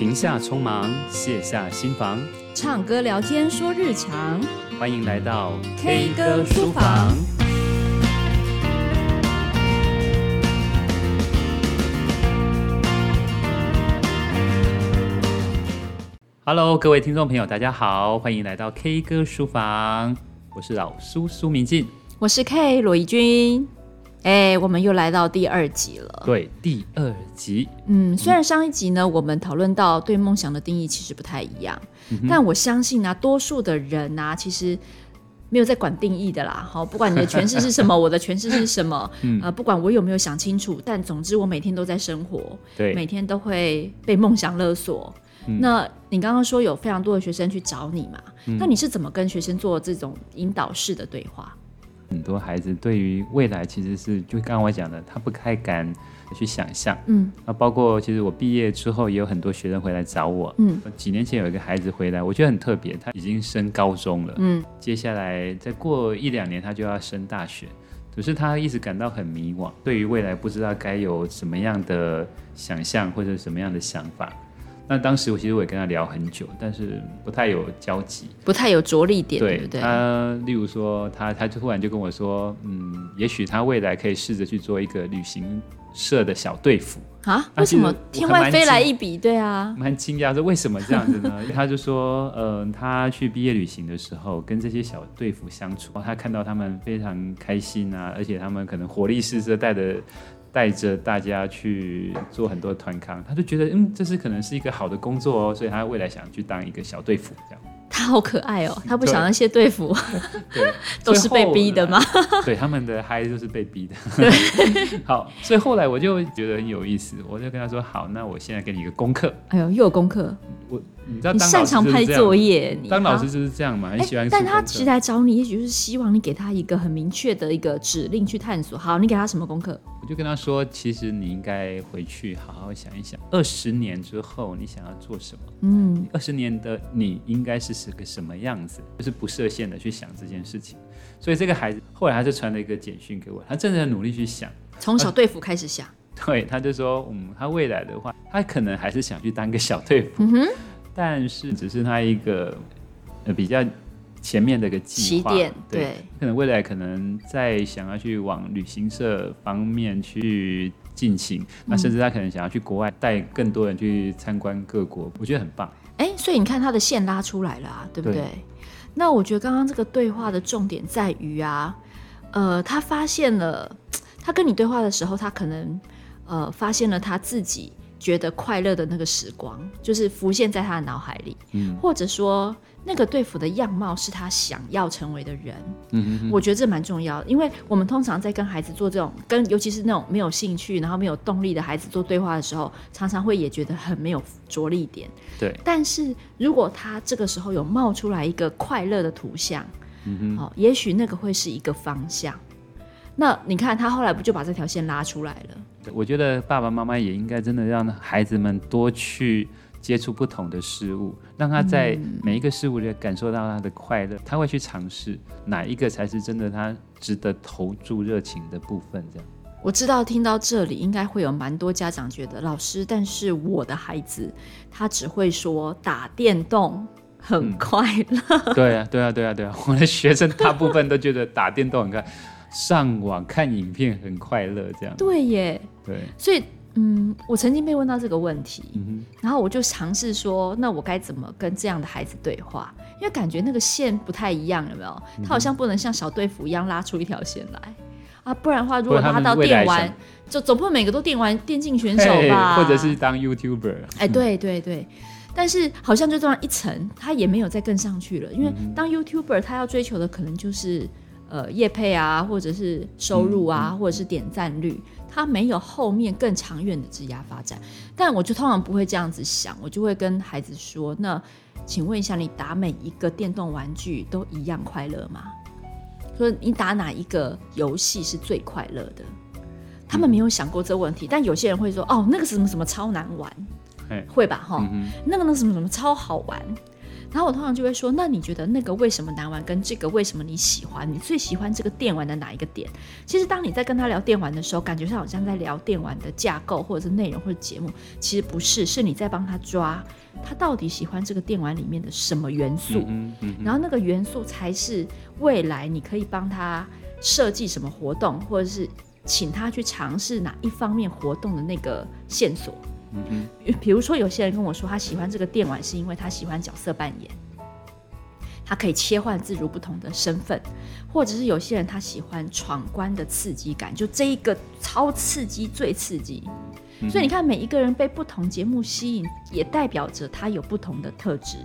停下匆忙，卸下心防，唱歌聊天说日常。欢迎来到 K 歌书房。Hello，各位听众朋友，大家好，欢迎来到 K 歌书房。我是老苏苏明进，我是 K 罗怡君。哎，我们又来到第二集了。对，第二集。嗯，虽然上一集呢，我们讨论到对梦想的定义其实不太一样，嗯、但我相信呢、啊，多数的人呢、啊，其实没有在管定义的啦。好，不管你的诠释是什么，我的诠释是什么，嗯、呃，不管我有没有想清楚，但总之我每天都在生活，对，每天都会被梦想勒索。嗯、那你刚刚说有非常多的学生去找你嘛？嗯、那你是怎么跟学生做这种引导式的对话？很多孩子对于未来其实是，就刚刚我讲的，他不太敢去想象。嗯，那包括其实我毕业之后也有很多学生回来找我。嗯，几年前有一个孩子回来，我觉得很特别，他已经升高中了。嗯，接下来再过一两年他就要升大学，可是他一直感到很迷惘，对于未来不知道该有什么样的想象或者什么样的想法。那当时我其实我也跟他聊很久，但是不太有交集，不太有着力点，对不对？他例如说，他他就突然就跟我说，嗯，也许他未来可以试着去做一个旅行社的小队服啊？为什么天外飞来一笔？对啊，蛮惊讶，说为什么这样子呢？他就说，嗯、呃，他去毕业旅行的时候，跟这些小队服相处，他看到他们非常开心啊，而且他们可能活力四射，带着。带着大家去做很多团康，他就觉得嗯，这是可能是一个好的工作哦，所以他未来想去当一个小队服这样。他好可爱哦，他不想那些队服，对，都是被逼的吗？对，他们的孩子都是被逼的。对，好，所以后来我就觉得很有意思，我就跟他说：“好，那我现在给你一个功课。”哎呦，又有功课。我你知道，你擅长拍作业，当老师就是这样嘛，很喜欢。但他其实来找你，也许就是希望你给他一个很明确的一个指令去探索。好，你给他什么功课？我就跟他说，其实你应该回去好好想一想，二十年之后你想要做什么？嗯，二十年的你应该是是个什么样子？就是不设限的去想这件事情。所以这个孩子后来他就传了一个简讯给我，他正在努力去想，从小队服开始想。对，他就说，嗯，他未来的话，他可能还是想去当个小队服，嗯、哼但是只是他一个呃比较前面的一个计划，起点，对，对可能未来可能再想要去往旅行社方面去进行，嗯、那甚至他可能想要去国外带更多人去参观各国，我觉得很棒。哎，所以你看他的线拉出来了啊，对不对？对那我觉得刚刚这个对话的重点在于啊，呃，他发现了，他跟你对话的时候，他可能。呃，发现了他自己觉得快乐的那个时光，就是浮现在他的脑海里，嗯，或者说那个队服的样貌是他想要成为的人，嗯哼哼，我觉得这蛮重要的，因为我们通常在跟孩子做这种，跟尤其是那种没有兴趣，然后没有动力的孩子做对话的时候，常常会也觉得很没有着力点，对。但是如果他这个时候有冒出来一个快乐的图像，嗯哼，哦，也许那个会是一个方向。那你看他后来不就把这条线拉出来了？我觉得爸爸妈妈也应该真的让孩子们多去接触不同的事物，让他在每一个事物里感受到他的快乐，他会去尝试哪一个才是真的他值得投注热情的部分。这样，我知道听到这里应该会有蛮多家长觉得老师，但是我的孩子他只会说打电动很快乐。嗯。对啊，对啊，对啊，对啊，我的学生大部分都觉得打电动很快。上网看影片很快乐，这样对耶。对，所以嗯，我曾经被问到这个问题，嗯、然后我就尝试说，那我该怎么跟这样的孩子对话？因为感觉那个线不太一样，有没有？他好像不能像小队服一样拉出一条线来啊，不然的话，如果拉到电玩，就总不能每个都电玩电竞选手吧？或者是当 YouTuber？哎，对对对，但是好像就这样一层，他也没有再更上去了，因为当 YouTuber，他要追求的可能就是。呃，业配啊，或者是收入啊，或者是点赞率，它没有后面更长远的职业发展。但我就通常不会这样子想，我就会跟孩子说：“那请问一下，你打每一个电动玩具都一样快乐吗？说你打哪一个游戏是最快乐的？”他们没有想过这个问题，但有些人会说：“哦，那个什么什么超难玩，会吧？哈，嗯、那个那什么什么超好玩。”然后我通常就会说，那你觉得那个为什么难玩，跟这个为什么你喜欢？你最喜欢这个电玩的哪一个点？其实当你在跟他聊电玩的时候，感觉上好像在聊电玩的架构，或者是内容，或者节目，其实不是，是你在帮他抓他到底喜欢这个电玩里面的什么元素，嗯嗯嗯、然后那个元素才是未来你可以帮他设计什么活动，或者是请他去尝试哪一方面活动的那个线索。比如说有些人跟我说他喜欢这个电玩，是因为他喜欢角色扮演，他可以切换自如不同的身份，或者是有些人他喜欢闯关的刺激感，就这一个超刺激最刺激。所以你看，每一个人被不同节目吸引，也代表着他有不同的特质。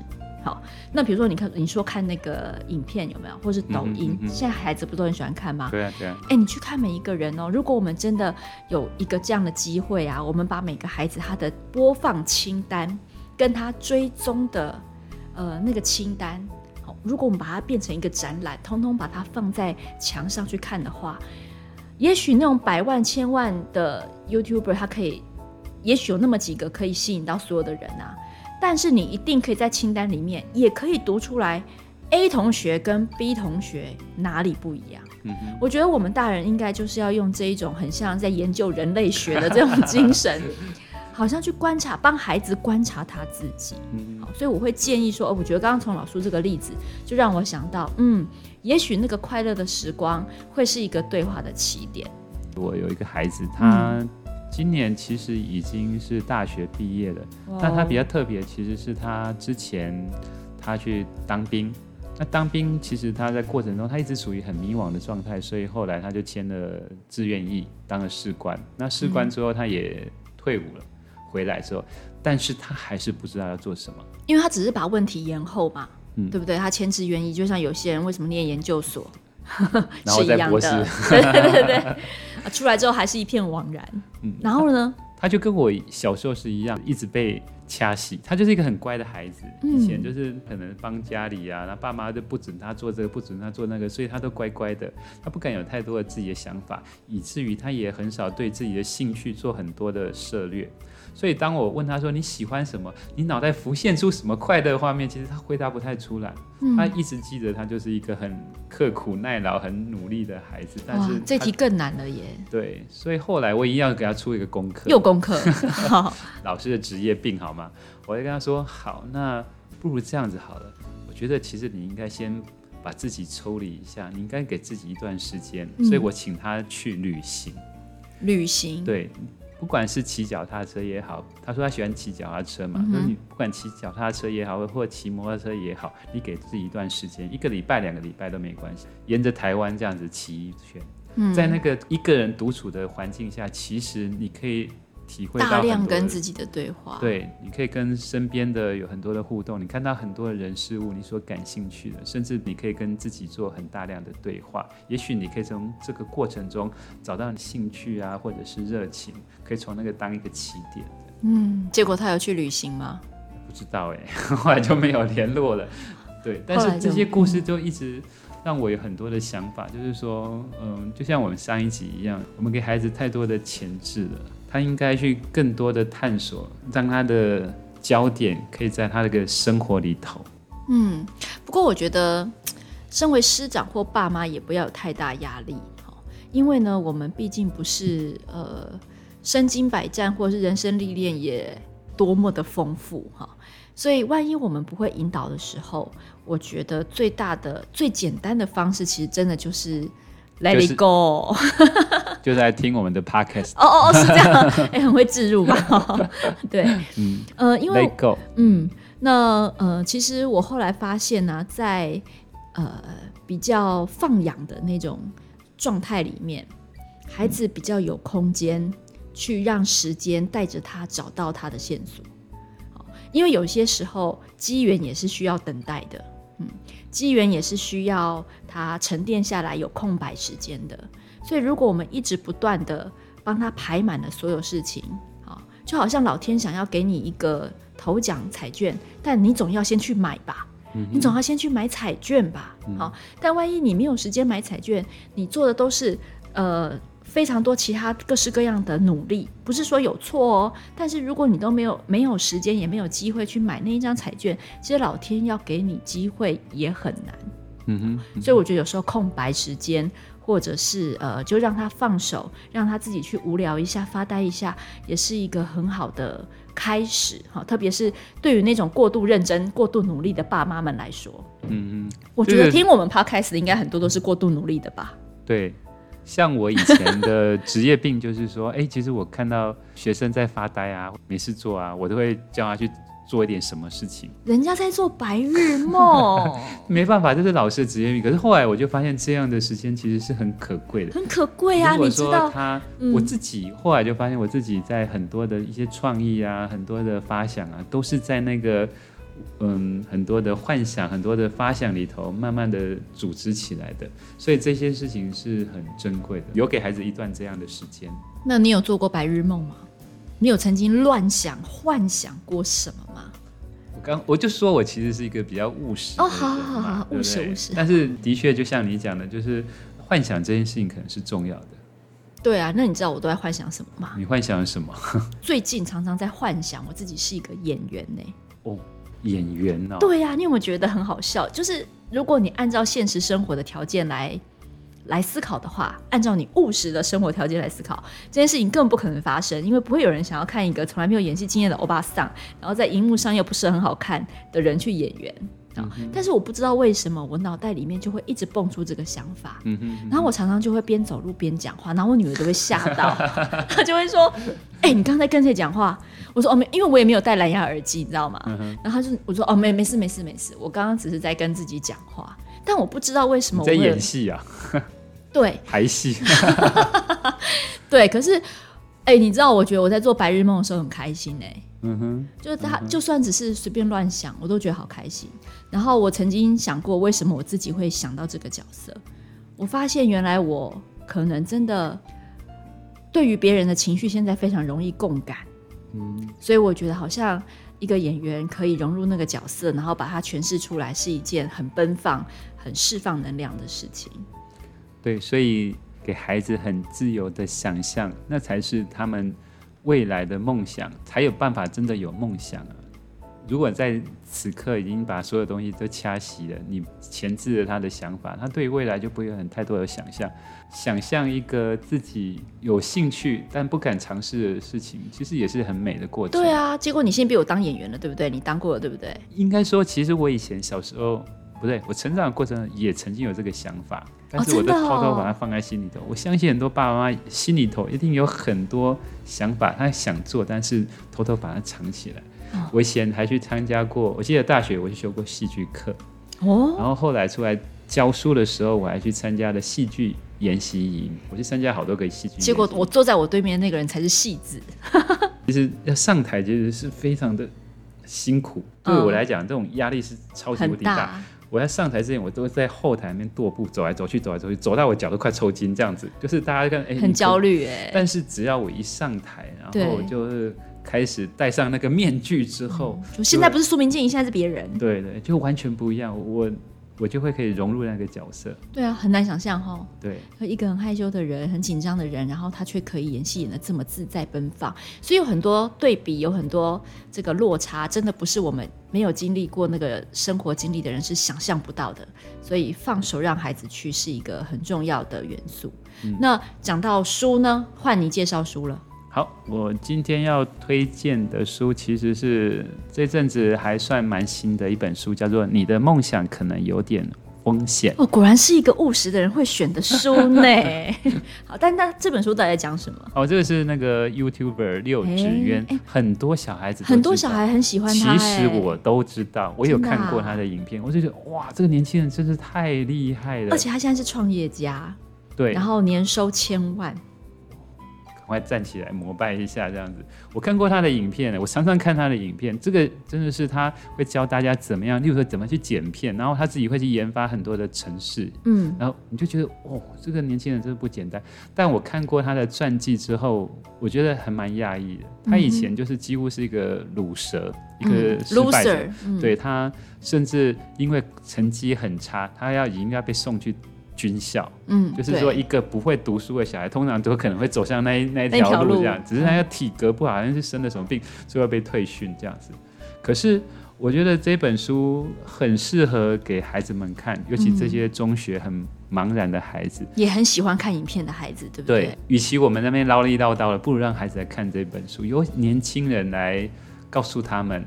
好，那比如说，你看，你说看那个影片有没有，或是抖音，嗯嗯嗯、现在孩子不都很喜欢看吗？对啊，对啊。哎，你去看每一个人哦。如果我们真的有一个这样的机会啊，我们把每个孩子他的播放清单跟他追踪的呃那个清单，好，如果我们把它变成一个展览，通通把它放在墙上去看的话，也许那种百万千万的 YouTuber，他可以，也许有那么几个可以吸引到所有的人啊。但是你一定可以在清单里面，也可以读出来，A 同学跟 B 同学哪里不一样。嗯哼，我觉得我们大人应该就是要用这一种很像在研究人类学的这种精神，好像去观察，帮孩子观察他自己。嗯，好，所以我会建议说，哦我觉得刚刚从老师这个例子，就让我想到，嗯，也许那个快乐的时光会是一个对话的起点。我有一个孩子，他、嗯。今年其实已经是大学毕业了，但他比较特别，其实是他之前他去当兵。那当兵其实他在过程中，他一直处于很迷惘的状态，所以后来他就签了志愿役，当了士官。那士官之后他也退伍了，回来之后，但是他还是不知道要做什么，因为他只是把问题延后嘛，嗯，对不对？他签志愿役，就像有些人为什么念研究所？然后在博士，对对对对，出来之后还是一片惘然。嗯，然后呢？他，就跟我小时候是一样，一直被掐洗。他就是一个很乖的孩子，以前就是可能帮家里啊，那爸妈就不准他做这个，不准他做那个，所以他都乖乖的，他不敢有太多的自己的想法，以至于他也很少对自己的兴趣做很多的涉猎。所以当我问他说，你喜欢什么，你脑袋浮现出什么快乐画面，其实他回答不太出来。嗯、他一直记得他就是一个很刻苦耐劳、很努力的孩子。但是这题更难了耶。对，所以后来我一定要给他出一个功课。又功课。老师的职业病好吗？我就跟他说，好，那不如这样子好了。我觉得其实你应该先把自己抽离一下，你应该给自己一段时间。嗯、所以我请他去旅行。旅行。对。不管是骑脚踏车也好，他说他喜欢骑脚踏车嘛，那、嗯、你不管骑脚踏车也好，或骑摩托车也好，你给自己一段时间，一个礼拜、两个礼拜都没关系，沿着台湾这样子骑一圈，嗯、在那个一个人独处的环境下，其实你可以。体会到大量跟自己的对话，对，你可以跟身边的有很多的互动，你看到很多的人事物，你所感兴趣的，甚至你可以跟自己做很大量的对话。也许你可以从这个过程中找到你兴趣啊，或者是热情，可以从那个当一个起点。嗯，结果他有去旅行吗？不知道哎，后来就没有联络了。对，但是这些故事就一直让我有很多的想法，就是说，嗯，就像我们上一集一样，我们给孩子太多的前置了。他应该去更多的探索，让他的焦点可以在他那个生活里头。嗯，不过我觉得，身为师长或爸妈也不要有太大压力，因为呢，我们毕竟不是呃身经百战，或是人生历练也多么的丰富哈，所以万一我们不会引导的时候，我觉得最大的、最简单的方式，其实真的就是。Let it go，就在听我们的 podcast。哦哦哦，是这样，哎、欸，很会置入吧？对，嗯，呃，因为，Let go，嗯，那呃，其实我后来发现呢、啊，在呃比较放养的那种状态里面，孩子比较有空间去让时间带着他找到他的线索。因为有些时候机缘也是需要等待的，嗯。机缘也是需要它沉淀下来有空白时间的，所以如果我们一直不断的帮他排满了所有事情，啊，就好像老天想要给你一个头奖彩券，但你总要先去买吧，你总要先去买彩券吧，好、嗯，但万一你没有时间买彩券，你做的都是呃非常多其他各式各样的努力，不是说有错哦。但是如果你都没有没有时间，也没有机会去买那一张彩券，其实老天要给你机会也很难。嗯哼，嗯哼，所以我觉得有时候空白时间，或者是呃，就让他放手，让他自己去无聊一下、发呆一下，也是一个很好的开始哈。特别是对于那种过度认真、过度努力的爸妈们来说，嗯嗯，我觉得听我们 podcast 的应该很多都是过度努力的吧？对，像我以前的职业病就是说，哎、欸，其实我看到学生在发呆啊、没事做啊，我都会叫他去。做一点什么事情？人家在做白日梦，没办法，这是老师的职业病。可是后来我就发现，这样的时间其实是很可贵的，很可贵啊！你知道，他我自己后来就发现，我自己在很多的一些创意啊，很多的发想啊，都是在那个嗯很多的幻想、很多的发想里头，慢慢的组织起来的。所以这些事情是很珍贵的，有给孩子一段这样的时间。那你有做过白日梦吗？你有曾经乱想、幻想过什么吗？我刚我就说我其实是一个比较务实哦，好好好好，务实务实。但是的确，就像你讲的，就是幻想这件事情可能是重要的。对啊，那你知道我都在幻想什么吗？你幻想什么？最近常常在幻想我自己是一个演员呢。哦，演员呢。对呀，你有没有觉得很好笑？就是如果你按照现实生活的条件来。来思考的话，按照你务实的生活条件来思考，这件事情更不可能发生，因为不会有人想要看一个从来没有演戏经验的欧巴桑，然后在荧幕上又不是很好看的人去演员啊。嗯、但是我不知道为什么，我脑袋里面就会一直蹦出这个想法。嗯嗯。然后我常常就会边走路边讲话，然后我女儿都会吓到，她就会说：“哎、欸，你刚才跟谁讲话？”我说：“哦，没，因为我也没有戴蓝牙耳机，你知道吗？”嗯、然后她就我说：“哦，没，没事，没事，没事，我刚刚只是在跟自己讲话。”但我不知道为什么我在演戏啊。对，排戏。对，可是，哎、欸，你知道，我觉得我在做白日梦的时候很开心哎、欸。嗯哼，就是他，就算只是随便乱想，我都觉得好开心。然后我曾经想过，为什么我自己会想到这个角色？我发现原来我可能真的对于别人的情绪，现在非常容易共感。嗯，所以我觉得好像一个演员可以融入那个角色，然后把它诠释出来，是一件很奔放、很释放能量的事情。对，所以给孩子很自由的想象，那才是他们未来的梦想，才有办法真的有梦想啊！如果在此刻已经把所有东西都掐熄了，你前置了他的想法，他对未来就不会有很太多的想象。想象一个自己有兴趣但不敢尝试的事情，其实也是很美的过程。对啊，结果你现在比我当演员了，对不对？你当过了，对不对？应该说，其实我以前小时候。不对，我成长的过程也曾经有这个想法，但是我都偷偷把它放在心里头。哦哦、我相信很多爸爸妈妈心里头一定有很多想法，他想做，但是偷偷把它藏起来。哦、我以前还去参加过，我记得大学我去修过戏剧课，哦，然后后来出来教书的时候，我还去参加了戏剧研习营，我去参加好多个戏剧。结果我坐在我对面那个人才是戏子。其 实要上台，其实是非常的辛苦。对我来讲，嗯、这种压力是超级无敌大。我在上台之前，我都在后台那边踱步，走来走去，走来走去，走到我脚都快抽筋这样子。就是大家看，哎、欸，很焦虑哎。但是只要我一上台，然后就是开始戴上那个面具之后，就现在不是苏明静，现在是别人。对对，就完全不一样。我。我就会可以融入那个角色。对啊，很难想象哈。对，一个很害羞的人，很紧张的人，然后他却可以演戏演的这么自在奔放。所以有很多对比，有很多这个落差，真的不是我们没有经历过那个生活经历的人是想象不到的。所以放手让孩子去是一个很重要的元素。嗯、那讲到书呢，换你介绍书了。好，我今天要推荐的书其实是这阵子还算蛮新的一本书，叫做《你的梦想可能有点风险》。哦，果然是一个务实的人会选的书呢。好，但那这本书到底在讲什么？哦，这个是那个 YouTuber 六指渊，很多小孩子很多小孩很喜欢他。其实我都知道，我有看过他的影片，我就觉得哇，这个年轻人真是太厉害了。而且他现在是创业家，对，然后年收千万。快站起来膜拜一下，这样子。我看过他的影片，我常常看他的影片。这个真的是他会教大家怎么样，例如说怎么去剪片，然后他自己会去研发很多的程式，嗯，然后你就觉得哦，这个年轻人真的不简单。但我看过他的传记之后，我觉得还蛮讶异的。他以前就是几乎是一个卤蛇，嗯、一个失败者，嗯、对他甚至因为成绩很差，他要已经要被送去。军军校，嗯，就是说一个不会读书的小孩，通常都可能会走向那一那一条路这样，只是他的体格不好，好像是生了什么病，最后被退训这样子。可是我觉得这本书很适合给孩子们看，尤其这些中学很茫然的孩子，也很喜欢看影片的孩子，对不对？对，与其我们那边唠里叨叨的，不如让孩子来看这本书，由年轻人来告诉他们。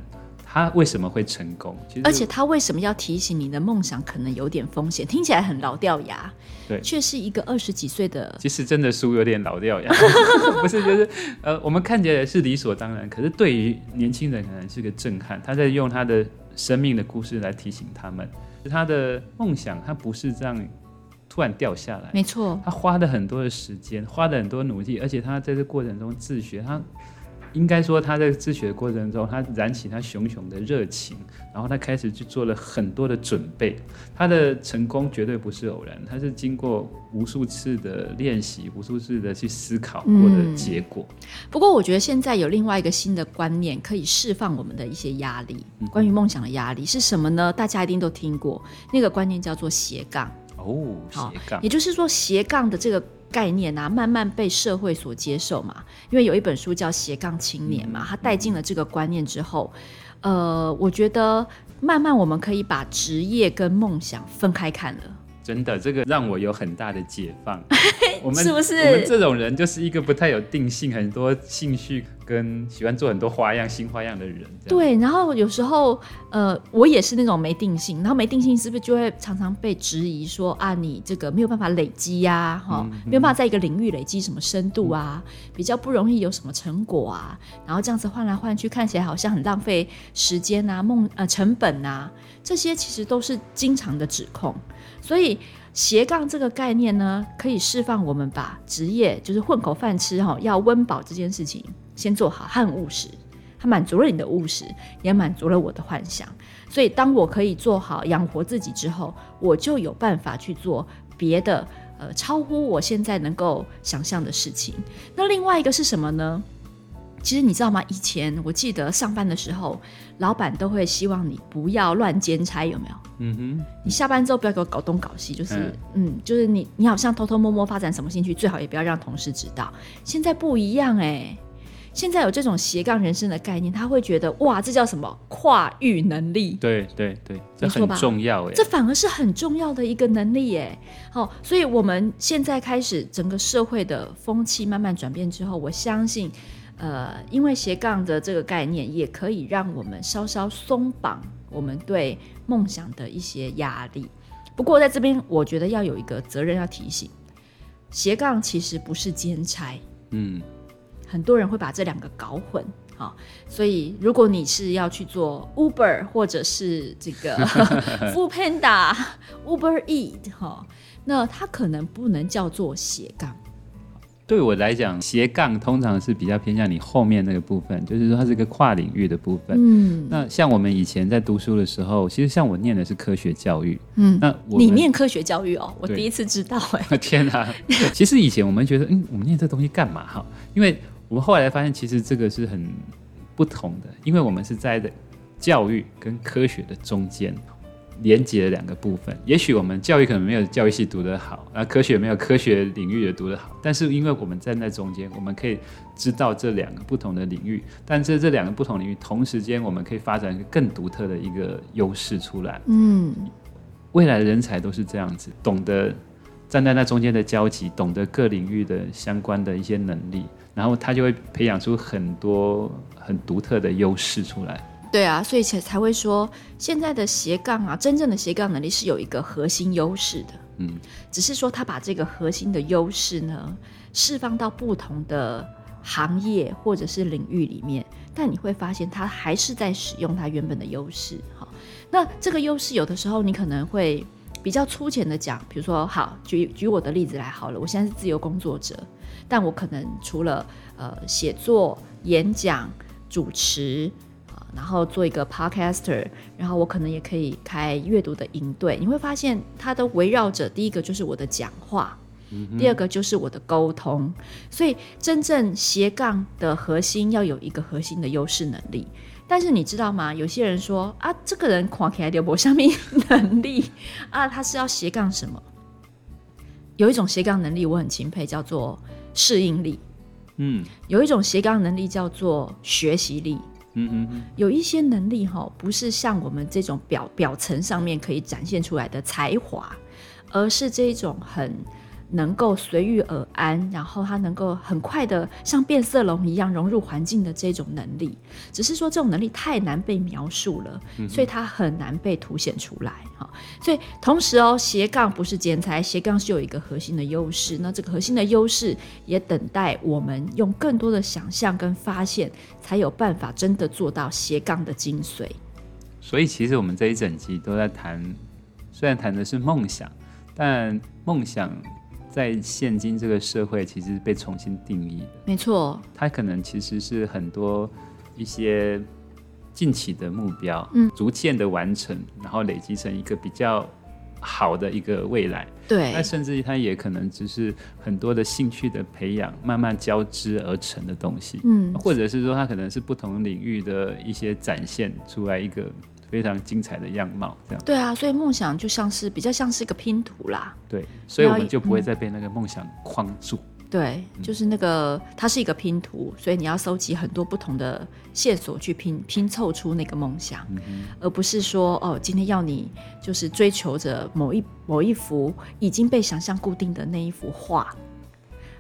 他为什么会成功？而且他为什么要提醒你的梦想可能有点风险？听起来很老掉牙，对，却是一个二十几岁的。其实真的书有点老掉牙，不是就是呃，我们看起来是理所当然，可是对于年轻人可能是个震撼。他在用他的生命的故事来提醒他们，他的梦想他不是这样突然掉下来，没错，他花了很多的时间，花了很多努力，而且他在这过程中自学，他。应该说，他在自学的过程中，他燃起他熊熊的热情，然后他开始去做了很多的准备。他的成功绝对不是偶然，他是经过无数次的练习、无数次的去思考过的结果。嗯。不过，我觉得现在有另外一个新的观念，可以释放我们的一些压力。关于梦想的压力是什么呢？大家一定都听过，那个观念叫做斜杠。哦，斜杠，也就是说斜杠的这个。概念啊，慢慢被社会所接受嘛。因为有一本书叫《斜杠青年》嘛，他带进了这个观念之后，呃，我觉得慢慢我们可以把职业跟梦想分开看了。真的，这个让我有很大的解放。我们是不是我们这种人就是一个不太有定性、很多兴趣跟喜欢做很多花样、新花样的人？对，然后有时候呃，我也是那种没定性，然后没定性是不是就会常常被质疑说啊，你这个没有办法累积呀、啊，哈、嗯，没有办法在一个领域累积什么深度啊，嗯、比较不容易有什么成果啊，然后这样子换来换去，看起来好像很浪费时间啊，梦呃成本啊，这些其实都是经常的指控。所以斜杠这个概念呢，可以释放我们把职业就是混口饭吃哈，要温饱这件事情先做好，很务实，它满足了你的务实，也满足了我的幻想。所以当我可以做好养活自己之后，我就有办法去做别的呃超乎我现在能够想象的事情。那另外一个是什么呢？其实你知道吗？以前我记得上班的时候，老板都会希望你不要乱兼差，有没有？嗯哼。你下班之后不要给我搞东搞西，就是嗯，嗯，就是你你好像偷偷摸摸发展什么兴趣，最好也不要让同事知道。现在不一样哎，现在有这种斜杠人生的概念，他会觉得哇，这叫什么跨域能力？对对对，这很重要哎，这反而是很重要的一个能力哎。好，所以我们现在开始整个社会的风气慢慢转变之后，我相信。呃，因为斜杠的这个概念，也可以让我们稍稍松绑我们对梦想的一些压力。不过在这边，我觉得要有一个责任要提醒：斜杠其实不是兼差。嗯，很多人会把这两个搞混。好，所以如果你是要去做 Uber 或者是这个 Foodpanda、Uber Eat 哈，那它可能不能叫做斜杠。对我来讲，斜杠通常是比较偏向你后面那个部分，就是说它是一个跨领域的部分。嗯，那像我们以前在读书的时候，其实像我念的是科学教育。嗯，那我你念科学教育哦，我第一次知道哎。天哪！其实以前我们觉得，嗯，我们念这东西干嘛哈？因为我们后来发现，其实这个是很不同的，因为我们是在的教育跟科学的中间。连接了两个部分，也许我们教育可能没有教育系读得好，啊，科学没有科学领域也读得好，但是因为我们站在中间，我们可以知道这两个不同的领域，但是这两个不同领域同时间，我们可以发展一个更独特的一个优势出来。嗯，未来的人才都是这样子，懂得站在那中间的交集，懂得各领域的相关的一些能力，然后他就会培养出很多很独特的优势出来。对啊，所以才才会说，现在的斜杠啊，真正的斜杠能力是有一个核心优势的，嗯，只是说他把这个核心的优势呢，释放到不同的行业或者是领域里面，但你会发现他还是在使用他原本的优势，哈。那这个优势有的时候你可能会比较粗浅的讲，比如说，好，举举我的例子来好了，我现在是自由工作者，但我可能除了呃写作、演讲、主持。然后做一个 podcaster，然后我可能也可以开阅读的营队。你会发现，它都围绕着第一个就是我的讲话，嗯、第二个就是我的沟通。所以，真正斜杠的核心要有一个核心的优势能力。但是你知道吗？有些人说啊，这个人狂起来就没什么 能力啊，他是要斜杠什么？有一种斜杠能力我很钦佩，叫做适应力。嗯，有一种斜杠能力叫做学习力。嗯嗯嗯，有一些能力哈，不是像我们这种表表层上面可以展现出来的才华，而是这种很。能够随遇而安，然后他能够很快的像变色龙一样融入环境的这种能力，只是说这种能力太难被描述了，嗯、所以它很难被凸显出来哈。所以同时哦，斜杠不是剪裁，斜杠是有一个核心的优势，那这个核心的优势也等待我们用更多的想象跟发现，才有办法真的做到斜杠的精髓。所以其实我们这一整集都在谈，虽然谈的是梦想，但梦想。在现今这个社会，其实被重新定义的。没错，它可能其实是很多一些近期的目标，嗯，逐渐的完成，然后累积成一个比较好的一个未来。对，那甚至于它也可能只是很多的兴趣的培养，慢慢交织而成的东西。嗯，或者是说，它可能是不同领域的一些展现出来一个。非常精彩的样貌，这样。对啊，所以梦想就像是比较像是一个拼图啦。对，所以我们就不会再被那个梦想框住。嗯、对，就是那个它是一个拼图，所以你要收集很多不同的线索去拼拼凑出那个梦想，嗯、而不是说哦，今天要你就是追求着某一某一幅已经被想象固定的那一幅画。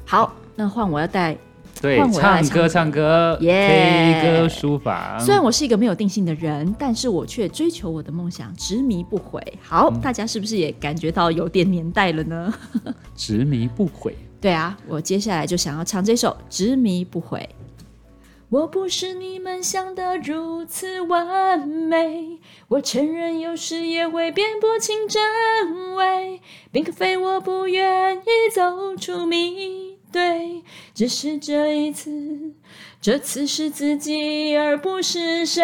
好，那换我要带。对，唱歌唱歌，K 歌书房。虽然我是一个没有定性的人，但是我却追求我的梦想，执迷不悔。好，嗯、大家是不是也感觉到有点年代了呢？执迷不悔。对啊，我接下来就想要唱这首《执迷不悔》。我不是你们想的如此完美，我承认有时也会辨不清真伪，并非我不愿意走出迷。对，只是这一次，这次是自己而不是谁。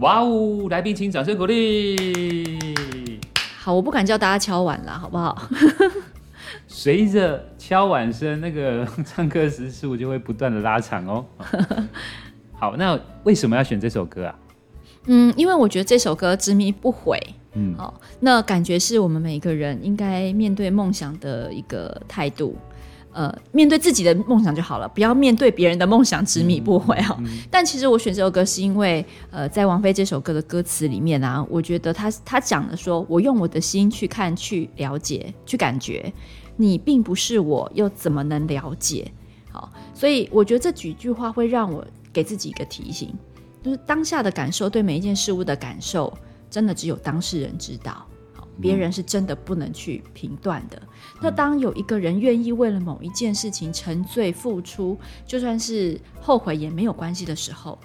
哇哦，来宾请掌声鼓励。好，我不敢叫大家敲碗了，好不好？随着敲碗声，那个唱歌时速就会不断的拉长哦。好，那为什么要选这首歌啊？嗯，因为我觉得这首歌执迷不悔。嗯，好，那感觉是我们每一个人应该面对梦想的一个态度，呃，面对自己的梦想就好了，不要面对别人的梦想执迷不悔哦。嗯嗯、但其实我选这首歌是因为，呃，在王菲这首歌的歌词里面啊，我觉得他他讲的说，我用我的心去看、去了解、去感觉，你并不是我，又怎么能了解？好，所以我觉得这几句话会让我给自己一个提醒，就是当下的感受，对每一件事物的感受。真的只有当事人知道，好，别人是真的不能去评断的。嗯、那当有一个人愿意为了某一件事情沉醉付出，就算是后悔也没有关系的时候，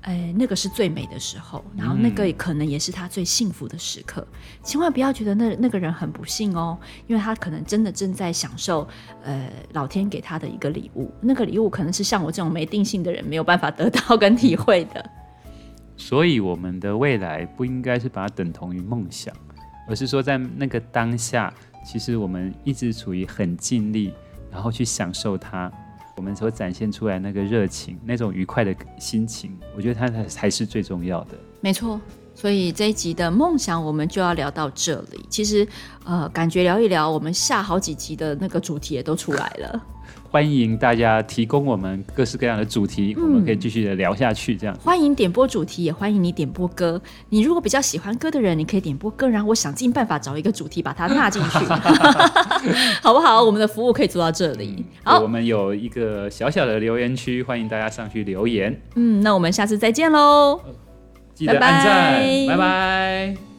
哎，那个是最美的时候，然后那个也可能也是他最幸福的时刻。嗯、千万不要觉得那那个人很不幸哦，因为他可能真的正在享受，呃，老天给他的一个礼物。那个礼物可能是像我这种没定性的人没有办法得到跟体会的。所以，我们的未来不应该是把它等同于梦想，而是说，在那个当下，其实我们一直处于很尽力，然后去享受它，我们所展现出来那个热情，那种愉快的心情，我觉得它才才是最重要的。没错，所以这一集的梦想，我们就要聊到这里。其实，呃，感觉聊一聊，我们下好几集的那个主题也都出来了。欢迎大家提供我们各式各样的主题，嗯、我们可以继续的聊下去。这样欢迎点播主题，也欢迎你点播歌。你如果比较喜欢歌的人，你可以点播歌，然后我想尽办法找一个主题把它纳进去，好不好？我们的服务可以做到这里。好，我们有一个小小的留言区，欢迎大家上去留言。嗯，那我们下次再见喽！记得按赞，拜拜。拜拜。